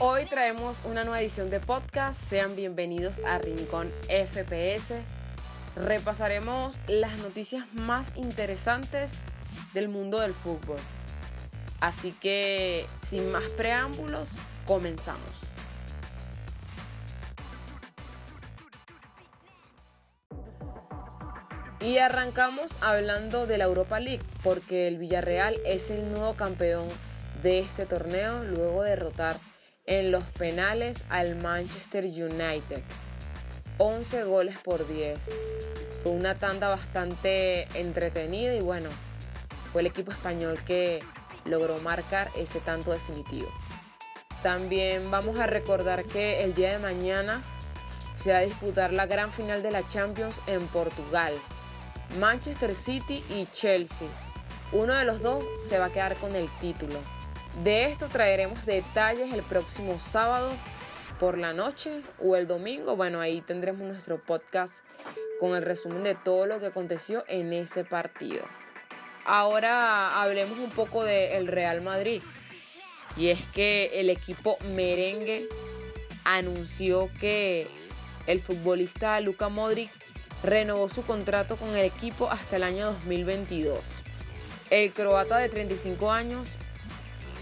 Hoy traemos una nueva edición de podcast. Sean bienvenidos a Rincón FPS. Repasaremos las noticias más interesantes del mundo del fútbol. Así que, sin más preámbulos, comenzamos. Y arrancamos hablando de la Europa League, porque el Villarreal es el nuevo campeón de este torneo luego de derrotar en los penales al Manchester United. 11 goles por 10. Fue una tanda bastante entretenida y bueno, fue el equipo español que logró marcar ese tanto definitivo. También vamos a recordar que el día de mañana se va a disputar la gran final de la Champions en Portugal. Manchester City y Chelsea. Uno de los dos se va a quedar con el título. De esto traeremos detalles el próximo sábado por la noche o el domingo. Bueno, ahí tendremos nuestro podcast con el resumen de todo lo que aconteció en ese partido. Ahora hablemos un poco del Real Madrid. Y es que el equipo merengue anunció que el futbolista Luka Modric renovó su contrato con el equipo hasta el año 2022. El croata de 35 años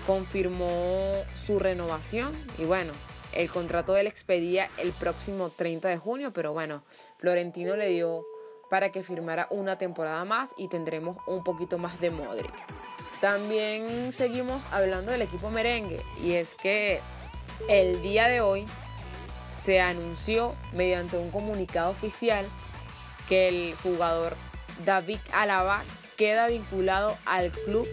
confirmó su renovación y bueno, el contrato de él expedía el próximo 30 de junio, pero bueno, Florentino le dio para que firmara una temporada más y tendremos un poquito más de Modric. También seguimos hablando del equipo merengue y es que el día de hoy se anunció mediante un comunicado oficial que el jugador David Alaba queda vinculado al club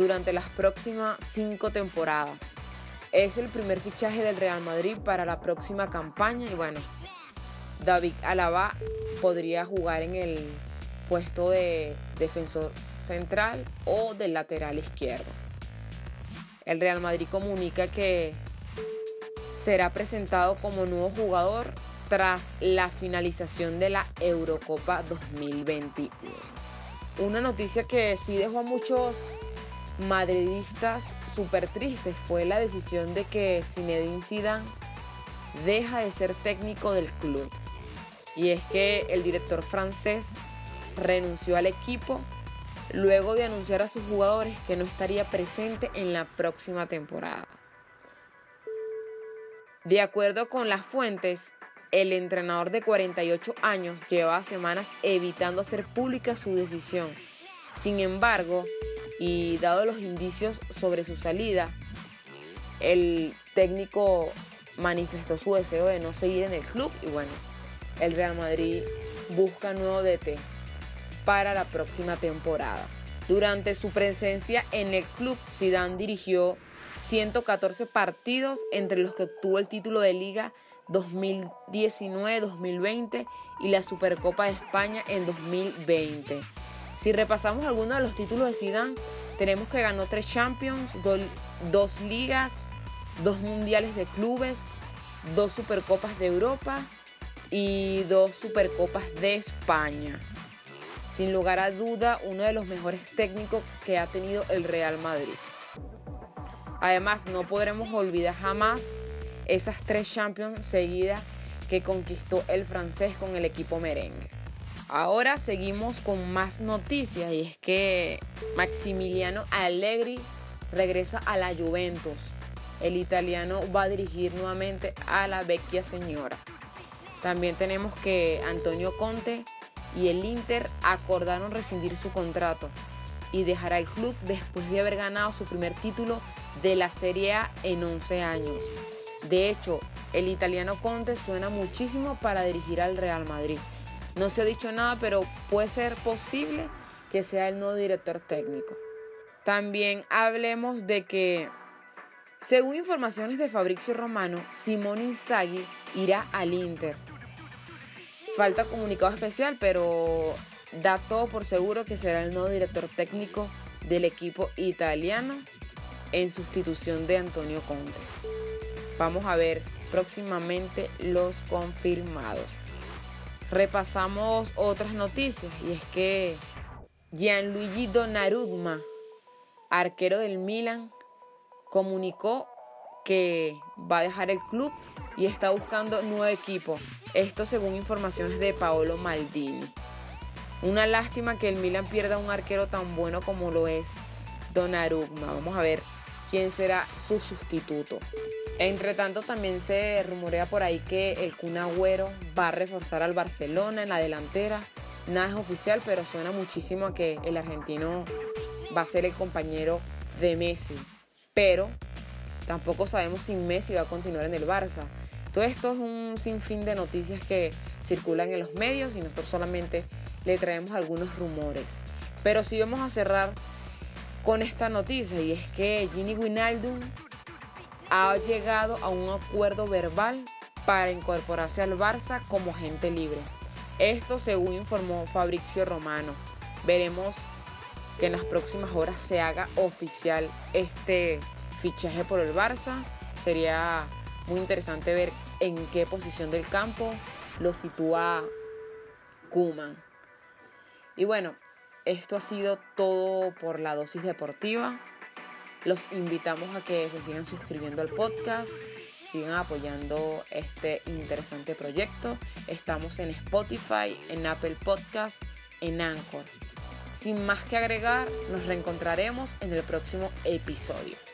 durante las próximas cinco temporadas. Es el primer fichaje del Real Madrid para la próxima campaña y bueno, David Alaba podría jugar en el puesto de defensor central o del lateral izquierdo. El Real Madrid comunica que será presentado como nuevo jugador tras la finalización de la Eurocopa 2021. Una noticia que sí dejó a muchos madridistas súper tristes fue la decisión de que Zinedine Zidane deja de ser técnico del club. Y es que el director francés renunció al equipo luego de anunciar a sus jugadores que no estaría presente en la próxima temporada. De acuerdo con las fuentes, el entrenador de 48 años lleva semanas evitando hacer pública su decisión. Sin embargo, y dado los indicios sobre su salida, el técnico manifestó su deseo de no seguir en el club y bueno, el Real Madrid busca nuevo DT para la próxima temporada. Durante su presencia en el club, Zidane dirigió 114 partidos entre los que obtuvo el título de liga 2019-2020 y la Supercopa de España en 2020. Si repasamos algunos de los títulos de Zidane, tenemos que ganó tres Champions, dos ligas, dos mundiales de clubes, dos Supercopas de Europa y dos Supercopas de España. Sin lugar a duda, uno de los mejores técnicos que ha tenido el Real Madrid. Además, no podremos olvidar jamás esas tres Champions seguidas que conquistó el francés con el equipo merengue. Ahora seguimos con más noticias y es que Maximiliano Allegri regresa a la Juventus. El italiano va a dirigir nuevamente a la vecchia señora. También tenemos que Antonio Conte y el Inter acordaron rescindir su contrato y dejará el club después de haber ganado su primer título de la Serie A en 11 años. De hecho, el italiano Conte suena muchísimo para dirigir al Real Madrid. No se ha dicho nada, pero puede ser posible que sea el nuevo director técnico. También hablemos de que, según informaciones de Fabrizio Romano, Simón Inzaghi irá al Inter. Falta comunicado especial, pero da todo por seguro que será el nuevo director técnico del equipo italiano en sustitución de Antonio Conte. Vamos a ver próximamente los confirmados repasamos otras noticias y es que Gianluigi Donnarumma, arquero del Milan, comunicó que va a dejar el club y está buscando nuevo equipo. Esto según informaciones de Paolo Maldini. Una lástima que el Milan pierda un arquero tan bueno como lo es Donnarumma. Vamos a ver quién será su sustituto. Entre tanto, también se rumorea por ahí que el Kun Agüero va a reforzar al Barcelona en la delantera. Nada es oficial, pero suena muchísimo a que el argentino va a ser el compañero de Messi. Pero tampoco sabemos si Messi va a continuar en el Barça. Todo esto es un sinfín de noticias que circulan en los medios y nosotros solamente le traemos algunos rumores. Pero si vamos a cerrar con esta noticia y es que Ginny Wijnaldum ha llegado a un acuerdo verbal para incorporarse al Barça como agente libre. Esto según informó Fabrizio Romano. Veremos que en las próximas horas se haga oficial este fichaje por el Barça. Sería muy interesante ver en qué posición del campo lo sitúa Kuman. Y bueno, esto ha sido todo por la dosis deportiva. Los invitamos a que se sigan suscribiendo al podcast, sigan apoyando este interesante proyecto. Estamos en Spotify, en Apple Podcast, en Anchor. Sin más que agregar, nos reencontraremos en el próximo episodio.